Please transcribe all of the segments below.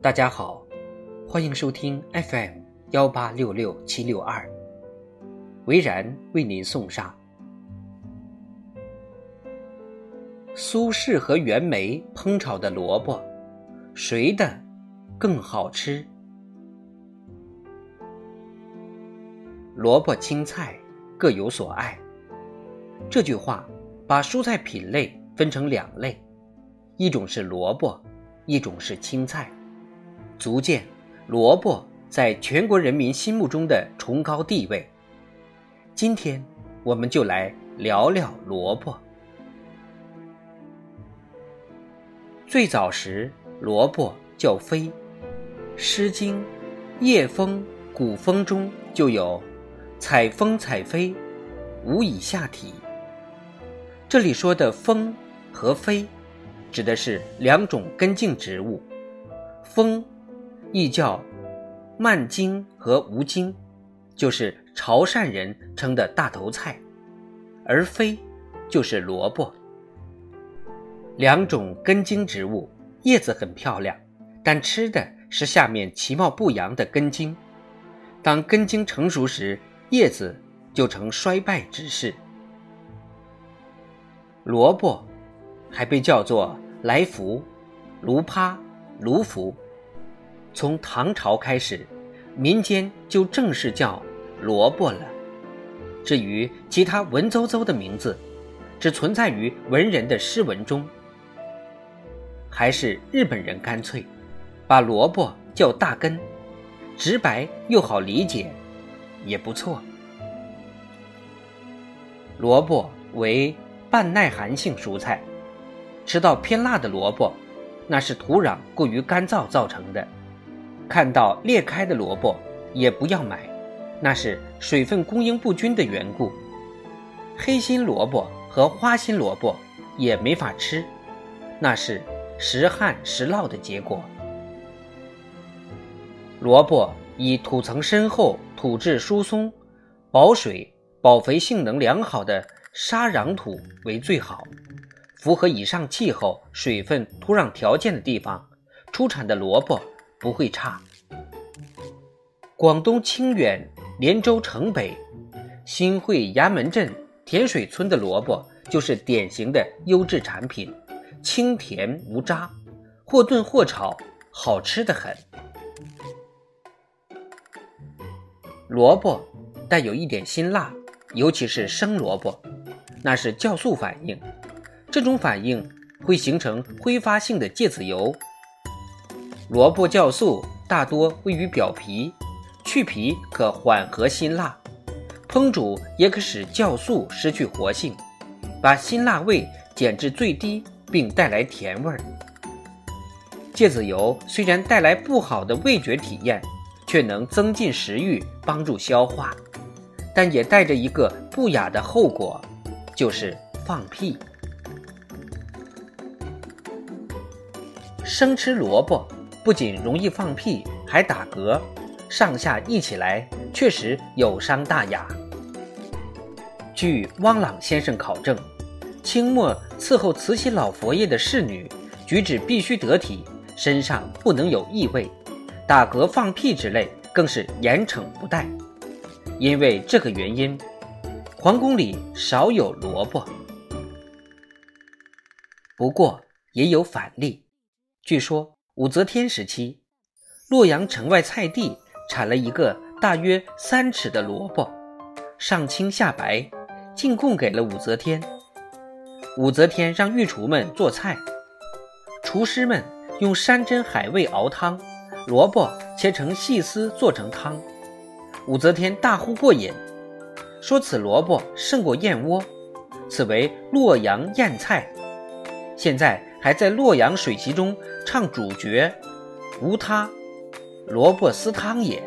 大家好，欢迎收听 FM 幺八六六七六二，维然为您送上苏轼和袁枚烹炒的萝卜，谁的更好吃？萝卜青菜各有所爱，这句话把蔬菜品类分成两类，一种是萝卜，一种是青菜。足见萝卜在全国人民心目中的崇高地位。今天，我们就来聊聊萝卜。最早时，萝卜叫飞，《诗经·夜风·古风》中就有“采风采飞，无以下体”。这里说的“风”和“飞”，指的是两种根茎植物，风。亦叫蔓荆和无荆，就是潮汕人称的大头菜，而非就是萝卜。两种根茎植物，叶子很漂亮，但吃的是下面其貌不扬的根茎。当根茎成熟时，叶子就呈衰败之势。萝卜还被叫做来福、芦趴、芦菔。从唐朝开始，民间就正式叫萝卜了。至于其他文绉绉的名字，只存在于文人的诗文中。还是日本人干脆，把萝卜叫大根，直白又好理解，也不错。萝卜为半耐寒性蔬菜，吃到偏辣的萝卜，那是土壤过于干燥造成的。看到裂开的萝卜也不要买，那是水分供应不均的缘故。黑心萝卜和花心萝卜也没法吃，那是时旱时涝的结果。萝卜以土层深厚、土质疏松、保水保肥性能良好的沙壤土为最好。符合以上气候、水分、土壤条件的地方，出产的萝卜。不会差。广东清远连州城北新会衙门镇田水村的萝卜就是典型的优质产品，清甜无渣，或炖或炒，好吃的很。萝卜带有一点辛辣，尤其是生萝卜，那是酵素反应，这种反应会形成挥发性的芥子油。萝卜酵素大多位于表皮，去皮可缓和辛辣，烹煮也可使酵素失去活性，把辛辣味减至最低，并带来甜味儿。芥子油虽然带来不好的味觉体验，却能增进食欲，帮助消化，但也带着一个不雅的后果，就是放屁。生吃萝卜。不仅容易放屁，还打嗝，上下一起来，确实有伤大雅。据汪朗先生考证，清末伺候慈禧老佛爷的侍女，举止必须得体，身上不能有异味，打嗝、放屁之类更是严惩不贷。因为这个原因，皇宫里少有萝卜。不过也有反例，据说。武则天时期，洛阳城外菜地产了一个大约三尺的萝卜，上青下白，进贡给了武则天。武则天让御厨们做菜，厨师们用山珍海味熬汤，萝卜切成细丝做成汤。武则天大呼过瘾，说此萝卜胜过燕窝，此为洛阳燕菜。现在。还在洛阳水席中唱主角，无他，萝卜丝汤也。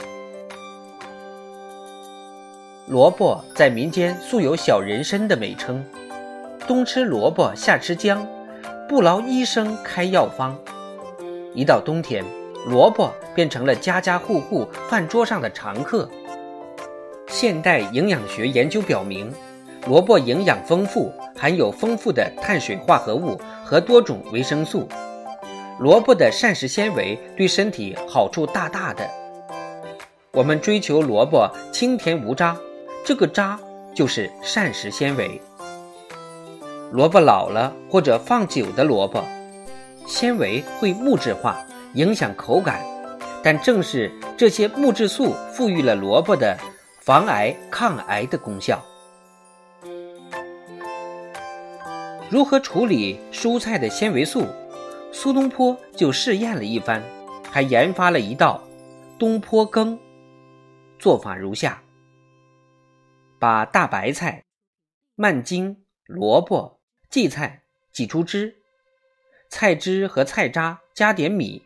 萝卜在民间素有小人参的美称，冬吃萝卜夏吃姜，不劳医生开药方。一到冬天，萝卜变成了家家户户饭桌上的常客。现代营养学研究表明，萝卜营养丰富，含有丰富的碳水化合物。和多种维生素，萝卜的膳食纤维对身体好处大大的。我们追求萝卜清甜无渣，这个渣就是膳食纤维。萝卜老了或者放久的萝卜，纤维会木质化，影响口感。但正是这些木质素赋予了萝卜的防癌抗癌的功效。如何处理蔬菜的纤维素？苏东坡就试验了一番，还研发了一道东坡羹。做法如下：把大白菜、蔓荆、萝卜、荠菜挤出汁，菜汁和菜渣加点米。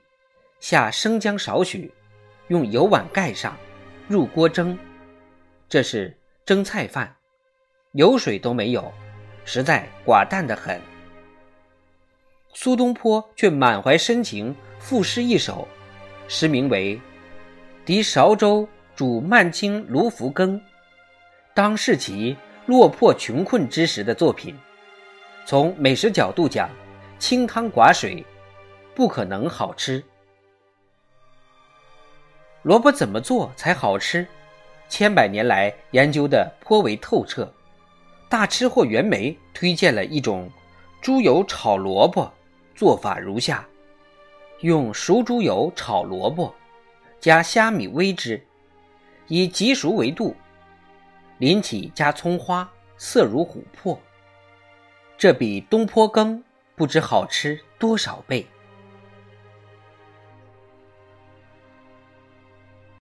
下生姜少许，用油碗盖上，入锅蒸。这是蒸菜饭，油水都没有，实在寡淡的很。苏东坡却满怀深情，赋诗一首，诗名为《敌韶州煮蔓荆芦菔羹》，当是其落魄穷困之时的作品。从美食角度讲，清汤寡水，不可能好吃。萝卜怎么做才好吃？千百年来研究的颇为透彻。大吃货袁枚推荐了一种猪油炒萝卜，做法如下：用熟猪油炒萝卜，加虾米煨之，以极熟为度，临起加葱花，色如琥珀。这比东坡羹不知好吃多少倍。